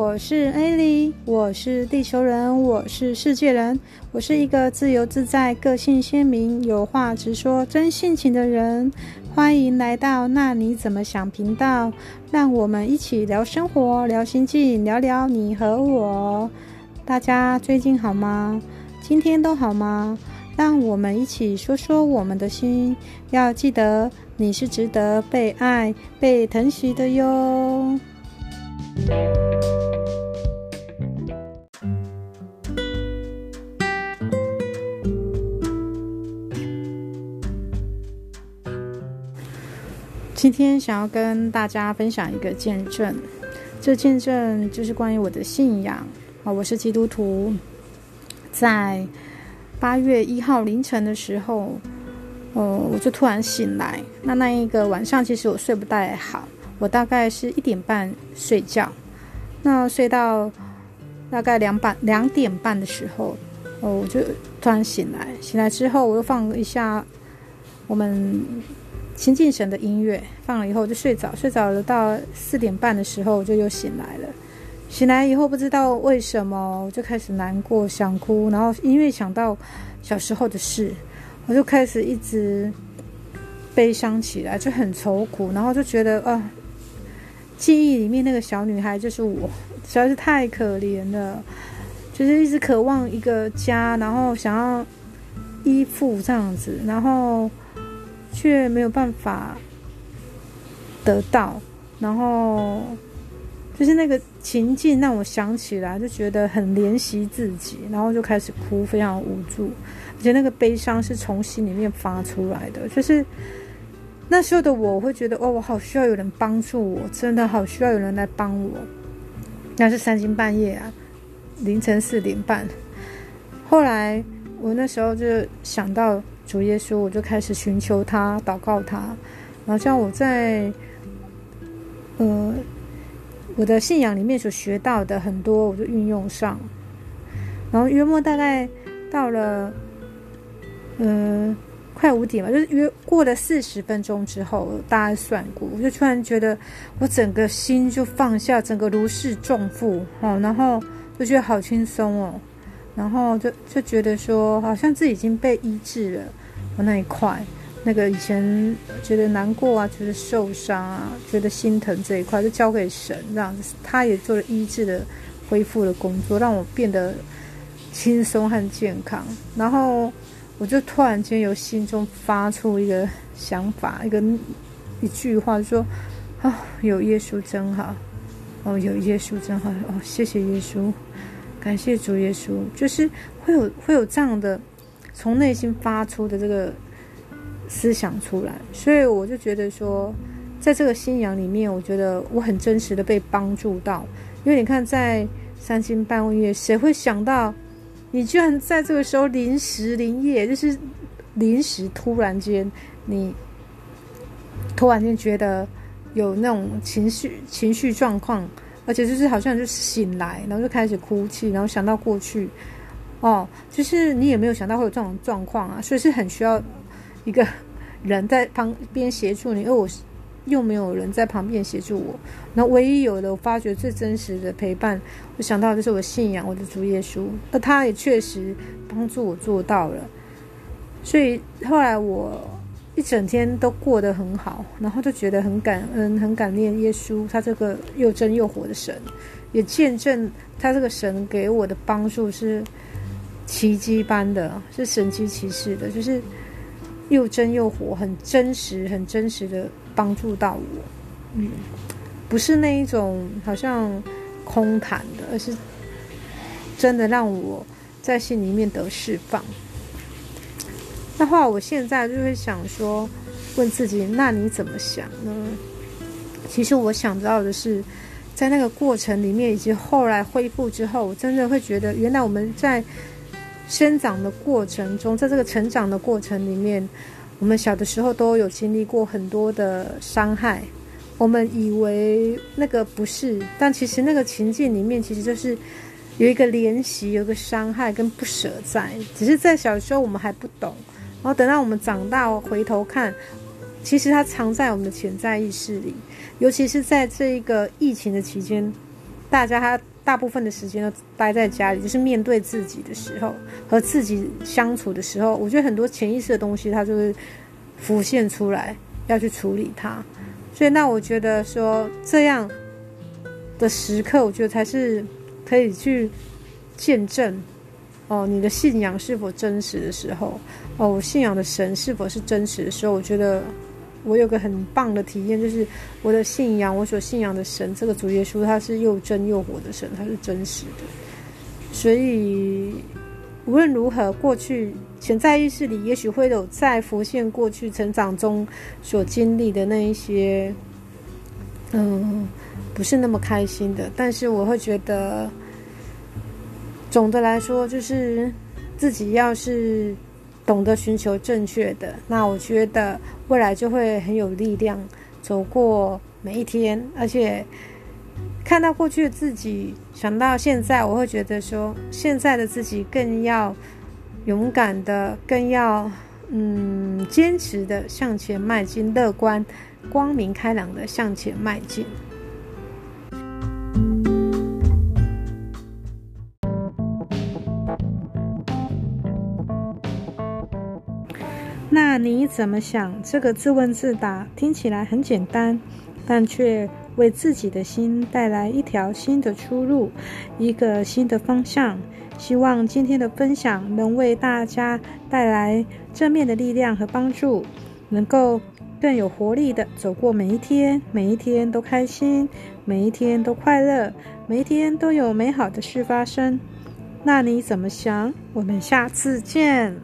我是艾莉，我是地球人，我是世界人，我是一个自由自在、个性鲜明、有话直说、真性情的人。欢迎来到那你怎么想频道，让我们一起聊生活、聊心境、聊聊你和我。大家最近好吗？今天都好吗？让我们一起说说我们的心。要记得，你是值得被爱、被疼惜的哟。今天想要跟大家分享一个见证，这见证就是关于我的信仰啊，我是基督徒。在八月一号凌晨的时候，呃，我就突然醒来。那那一个晚上，其实我睡不太好，我大概是一点半睡觉，那睡到大概两半两点半的时候，哦，我就突然醒来。醒来之后，我又放一下我们。亲近神的音乐放了以后，我就睡着，睡着了。到四点半的时候，我就又醒来了。醒来以后，不知道为什么，我就开始难过，想哭。然后因为想到小时候的事，我就开始一直悲伤起来，就很愁苦。然后就觉得啊，记忆里面那个小女孩就是我，实在是太可怜了。就是一直渴望一个家，然后想要依附这样子，然后。却没有办法得到，然后就是那个情境让我想起来，就觉得很怜惜自己，然后就开始哭，非常无助，而且那个悲伤是从心里面发出来的。就是那时候的我，会觉得哦，我好需要有人帮助我，真的好需要有人来帮我。那是三更半夜啊，凌晨四点半。后来我那时候就想到。主耶稣，我就开始寻求他，祷告他，然后像我在，呃，我的信仰里面所学到的很多，我就运用上。然后约莫大概到了，呃，快五点吧，就是约过了四十分钟之后，大概算过，我就突然觉得我整个心就放下，整个如释重负，哦，然后就觉得好轻松哦，然后就就觉得说，好像自己已经被医治了。我那一块，那个以前觉得难过啊，觉得受伤啊，觉得心疼这一块，就交给神这样子，他也做了医治的、恢复的工作，让我变得轻松和健康。然后我就突然间由心中发出一个想法，一个一句话，就说：“啊，有耶稣真好，哦，有耶稣真好，哦，谢谢耶稣，感谢主耶稣。”就是会有会有这样的。从内心发出的这个思想出来，所以我就觉得说，在这个信仰里面，我觉得我很真实的被帮助到。因为你看，在三更半夜，谁会想到你居然在这个时候临时临夜，就是临时突然间，你突然间觉得有那种情绪情绪状况，而且就是好像就醒来，然后就开始哭泣，然后想到过去。哦，就是你也没有想到会有这种状况啊，所以是很需要一个人在旁边协助你，而我又没有人在旁边协助我。那唯一有的，我发觉最真实的陪伴，我想到就是我信仰我的主耶稣，而他也确实帮助我做到了。所以后来我一整天都过得很好，然后就觉得很感恩、很感念耶稣，他这个又真又活的神，也见证他这个神给我的帮助是。奇迹般的，是神奇奇事的，就是又真又活，很真实、很真实的帮助到我。嗯，不是那一种好像空谈的，而是真的让我在心里面得释放。那话，我现在就会想说，问自己：那你怎么想呢？其实我想到的是，在那个过程里面，以及后来恢复之后，我真的会觉得，原来我们在。生长的过程中，在这个成长的过程里面，我们小的时候都有经历过很多的伤害。我们以为那个不是，但其实那个情境里面，其实就是有一个怜惜，有个伤害跟不舍在。只是在小时候我们还不懂，然后等到我们长大回头看，其实它藏在我们的潜在意识里。尤其是在这一个疫情的期间，大家他大部分的时间都待在家里，就是面对自己的时候，和自己相处的时候，我觉得很多潜意识的东西，它就会浮现出来，要去处理它。所以，那我觉得说这样的时刻，我觉得才是可以去见证哦，你的信仰是否真实的时候，哦，信仰的神是否是真实的时候，我觉得。我有个很棒的体验，就是我的信仰，我所信仰的神，这个主耶稣，他是又真又活的神，他是真实的。所以无论如何，过去潜在意识里，也许会有在浮现过去成长中所经历的那一些，嗯，不是那么开心的。但是我会觉得，总的来说，就是自己要是。懂得寻求正确的，那我觉得未来就会很有力量走过每一天，而且看到过去的自己，想到现在，我会觉得说现在的自己更要勇敢的，更要嗯坚持的向前迈进，乐观、光明、开朗的向前迈进。那你怎么想？这个自问自答听起来很简单，但却为自己的心带来一条新的出路，一个新的方向。希望今天的分享能为大家带来正面的力量和帮助，能够更有活力的走过每一天，每一天都开心，每一天都快乐，每一天都有美好的事发生。那你怎么想？我们下次见。